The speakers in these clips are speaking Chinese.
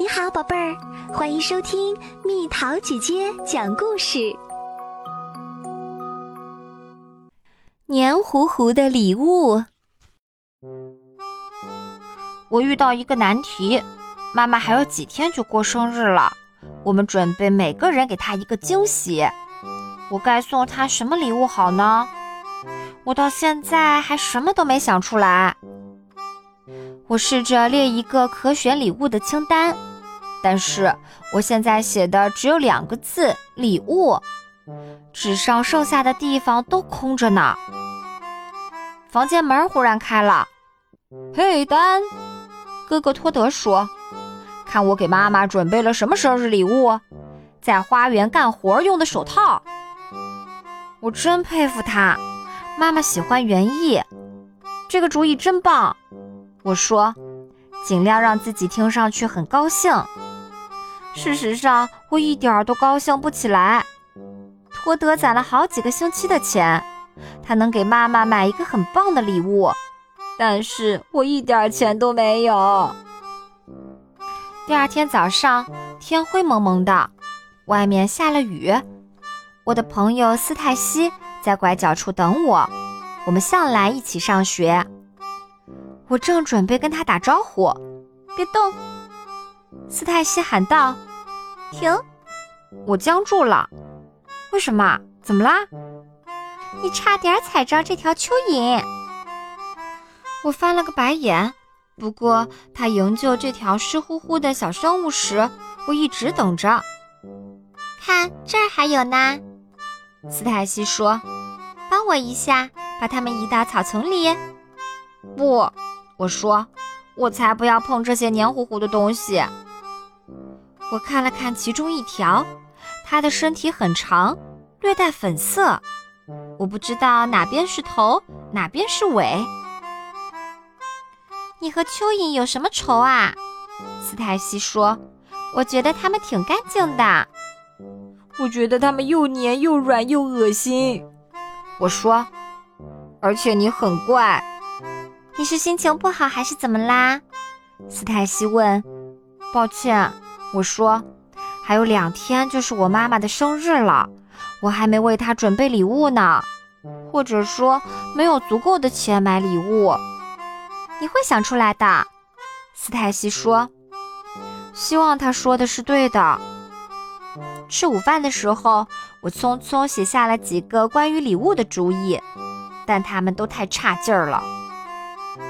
你好，宝贝儿，欢迎收听蜜桃姐姐讲故事。黏糊糊的礼物。我遇到一个难题，妈妈还有几天就过生日了，我们准备每个人给她一个惊喜。我该送她什么礼物好呢？我到现在还什么都没想出来。我试着列一个可选礼物的清单，但是我现在写的只有两个字“礼物”，纸上剩下的地方都空着呢。房间门忽然开了，“嘿，丹！”哥哥托德说，“看我给妈妈准备了什么生日礼物，在花园干活用的手套。我真佩服他，妈妈喜欢园艺，这个主意真棒。”我说，尽量让自己听上去很高兴。事实上，我一点儿都高兴不起来。托德攒了好几个星期的钱，他能给妈妈买一个很棒的礼物，但是我一点钱都没有。第二天早上，天灰蒙蒙的，外面下了雨。我的朋友斯泰西在拐角处等我，我们向来一起上学。我正准备跟他打招呼，别动！斯泰西喊道：“停！”我僵住了。为什么？怎么啦？你差点踩着这条蚯蚓。我翻了个白眼。不过他营救这条湿乎乎的小生物时，我一直等着。看这儿还有呢，斯泰西说：“帮我一下，把它们移到草丛里。”不。我说：“我才不要碰这些黏糊糊的东西。”我看了看其中一条，它的身体很长，略带粉色。我不知道哪边是头，哪边是尾。你和蚯蚓有什么仇啊？斯泰西说：“我觉得它们挺干净的。”我觉得它们又黏又软又恶心。我说：“而且你很怪。”你是心情不好还是怎么啦？斯泰西问。抱歉，我说，还有两天就是我妈妈的生日了，我还没为她准备礼物呢，或者说没有足够的钱买礼物。你会想出来的，斯泰西说。希望他说的是对的。吃午饭的时候，我匆匆写下了几个关于礼物的主意，但他们都太差劲儿了。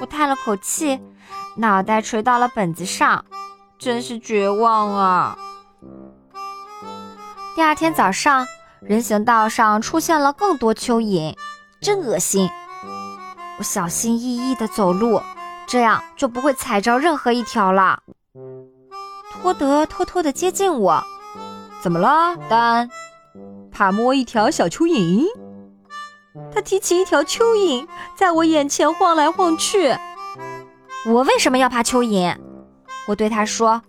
我叹了口气，脑袋垂到了本子上，真是绝望啊！第二天早上，人行道上出现了更多蚯蚓，真恶心。我小心翼翼地走路，这样就不会踩着任何一条了。托德偷偷地接近我，怎么了，丹？怕摸一条小蚯蚓？他提起一条蚯蚓，在我眼前晃来晃去。我为什么要怕蚯蚓？我对他说：“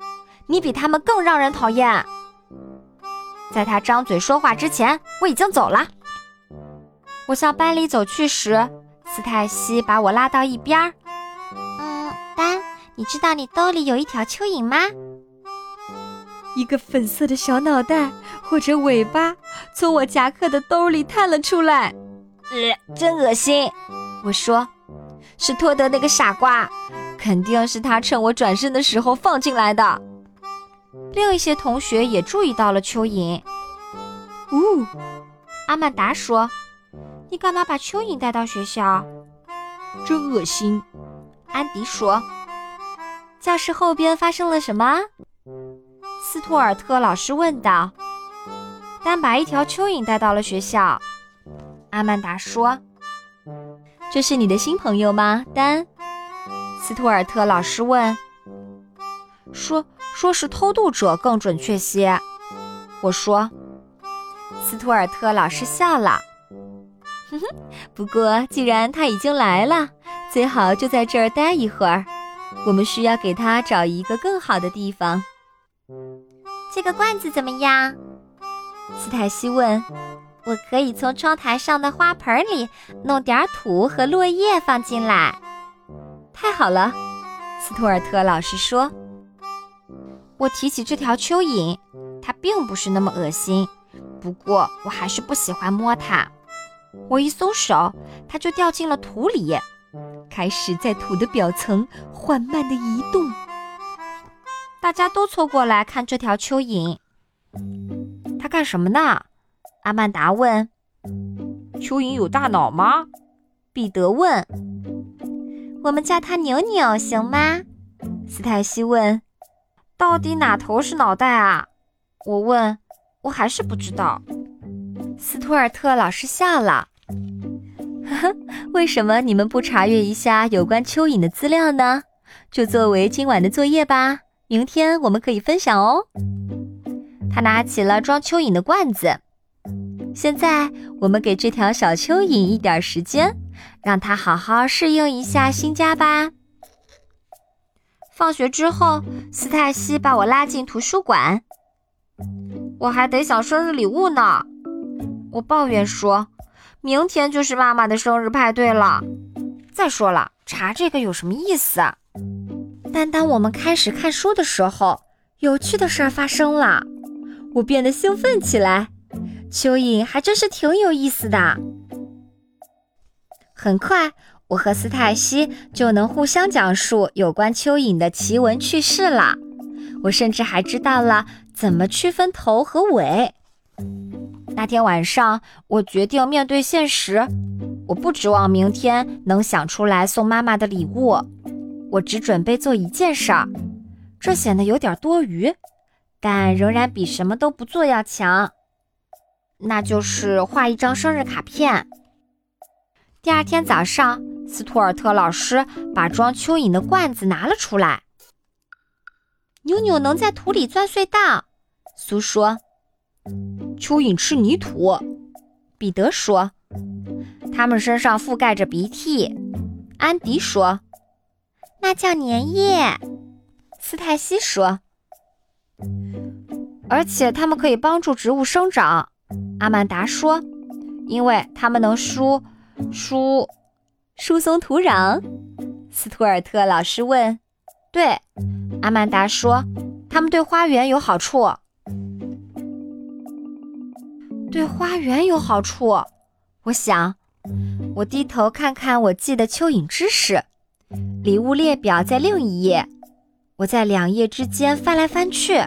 你比他们更让人讨厌。”在他张嘴说话之前，我已经走了。我向班里走去时，斯泰西把我拉到一边儿。嗯，丹，你知道你兜里有一条蚯蚓吗？一个粉色的小脑袋或者尾巴从我夹克的兜里探了出来。呃，真恶心！我说，是托德那个傻瓜，肯定是他趁我转身的时候放进来的。另一些同学也注意到了蚯蚓。呜，阿曼达说：“你干嘛把蚯蚓带到学校？真恶心。”安迪说：“教室后边发生了什么？”斯图尔特老师问道。丹把一条蚯蚓带到了学校。阿曼达说：“这是你的新朋友吗，丹？”斯图尔特老师问。“说说是偷渡者更准确些。”我说。斯图尔特老师笑了，“哼哼，不过既然他已经来了，最好就在这儿待一会儿。我们需要给他找一个更好的地方。”这个罐子怎么样？斯泰西问。我可以从窗台上的花盆里弄点土和落叶放进来。太好了，斯图尔特老师说。我提起这条蚯蚓，它并不是那么恶心，不过我还是不喜欢摸它。我一松手，它就掉进了土里，开始在土的表层缓慢地移动。大家都凑过来看这条蚯蚓。它干什么呢？阿曼达问。蚯蚓有大脑吗？彼得问。我们叫它扭扭，行吗？斯泰西问。到底哪头是脑袋啊？我问。我还是不知道。斯图尔特老师笑了。呵呵，为什么你们不查阅一下有关蚯蚓的资料呢？就作为今晚的作业吧。明天我们可以分享哦。他拿起了装蚯蚓的罐子。现在我们给这条小蚯蚓一点时间，让他好好适应一下新家吧。放学之后，斯泰西把我拉进图书馆。我还得想生日礼物呢。我抱怨说：“明天就是妈妈的生日派对了。再说了，查这个有什么意思？”但当我们开始看书的时候，有趣的事儿发生了，我变得兴奋起来。蚯蚓还真是挺有意思的。很快，我和斯泰西就能互相讲述有关蚯蚓的奇闻趣事了。我甚至还知道了怎么区分头和尾。那天晚上，我决定面对现实，我不指望明天能想出来送妈妈的礼物。我只准备做一件事儿，这显得有点多余，但仍然比什么都不做要强。那就是画一张生日卡片。第二天早上，斯图尔特老师把装蚯蚓的罐子拿了出来。妞妞能在土里钻隧道，苏说。蚯蚓吃泥土，彼得说。它们身上覆盖着鼻涕，安迪说。那叫粘液，斯泰西说。而且它们可以帮助植物生长，阿曼达说，因为它们能输疏疏松土壤。斯图尔特老师问。对，阿曼达说，它们对花园有好处。对花园有好处，我想。我低头看看我记的蚯蚓知识。礼物列表在另一页，我在两页之间翻来翻去。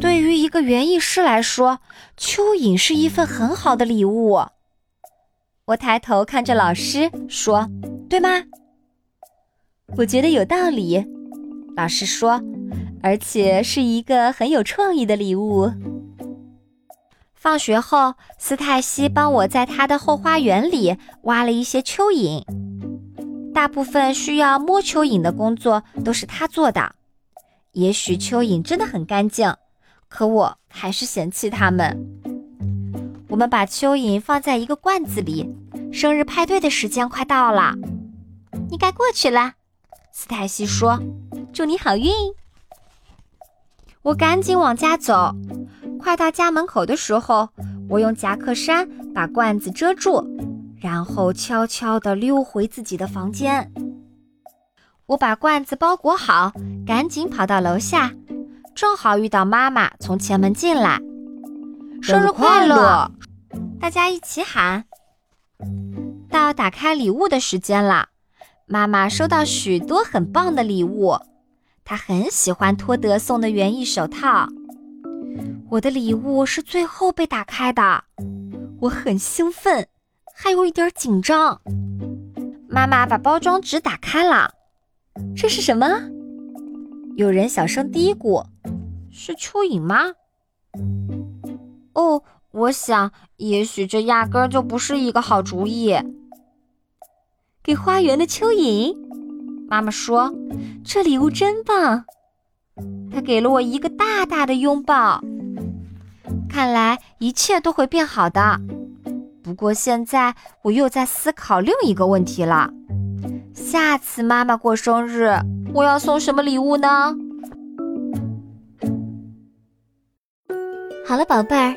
对于一个园艺师来说，蚯蚓是一份很好的礼物。我抬头看着老师说：“对吗？”我觉得有道理，老师说，而且是一个很有创意的礼物。放学后，斯泰西帮我在他的后花园里挖了一些蚯蚓。大部分需要摸蚯蚓的工作都是他做的。也许蚯蚓真的很干净，可我还是嫌弃它们。我们把蚯蚓放在一个罐子里。生日派对的时间快到了，你该过去了。斯泰西说：“祝你好运。”我赶紧往家走。快到家门口的时候，我用夹克衫把罐子遮住。然后悄悄地溜回自己的房间。我把罐子包裹好，赶紧跑到楼下，正好遇到妈妈从前门进来。生日快乐！大家一起喊。到打开礼物的时间了。妈妈收到许多很棒的礼物，她很喜欢托德送的园艺手套。我的礼物是最后被打开的，我很兴奋。还有一点紧张。妈妈把包装纸打开了，这是什么？有人小声嘀咕：“是蚯蚓吗？”哦，我想，也许这压根儿就不是一个好主意。给花园的蚯蚓，妈妈说：“这礼物真棒。”她给了我一个大大的拥抱。看来一切都会变好的。不过现在我又在思考另一个问题了：下次妈妈过生日，我要送什么礼物呢？好了，宝贝儿，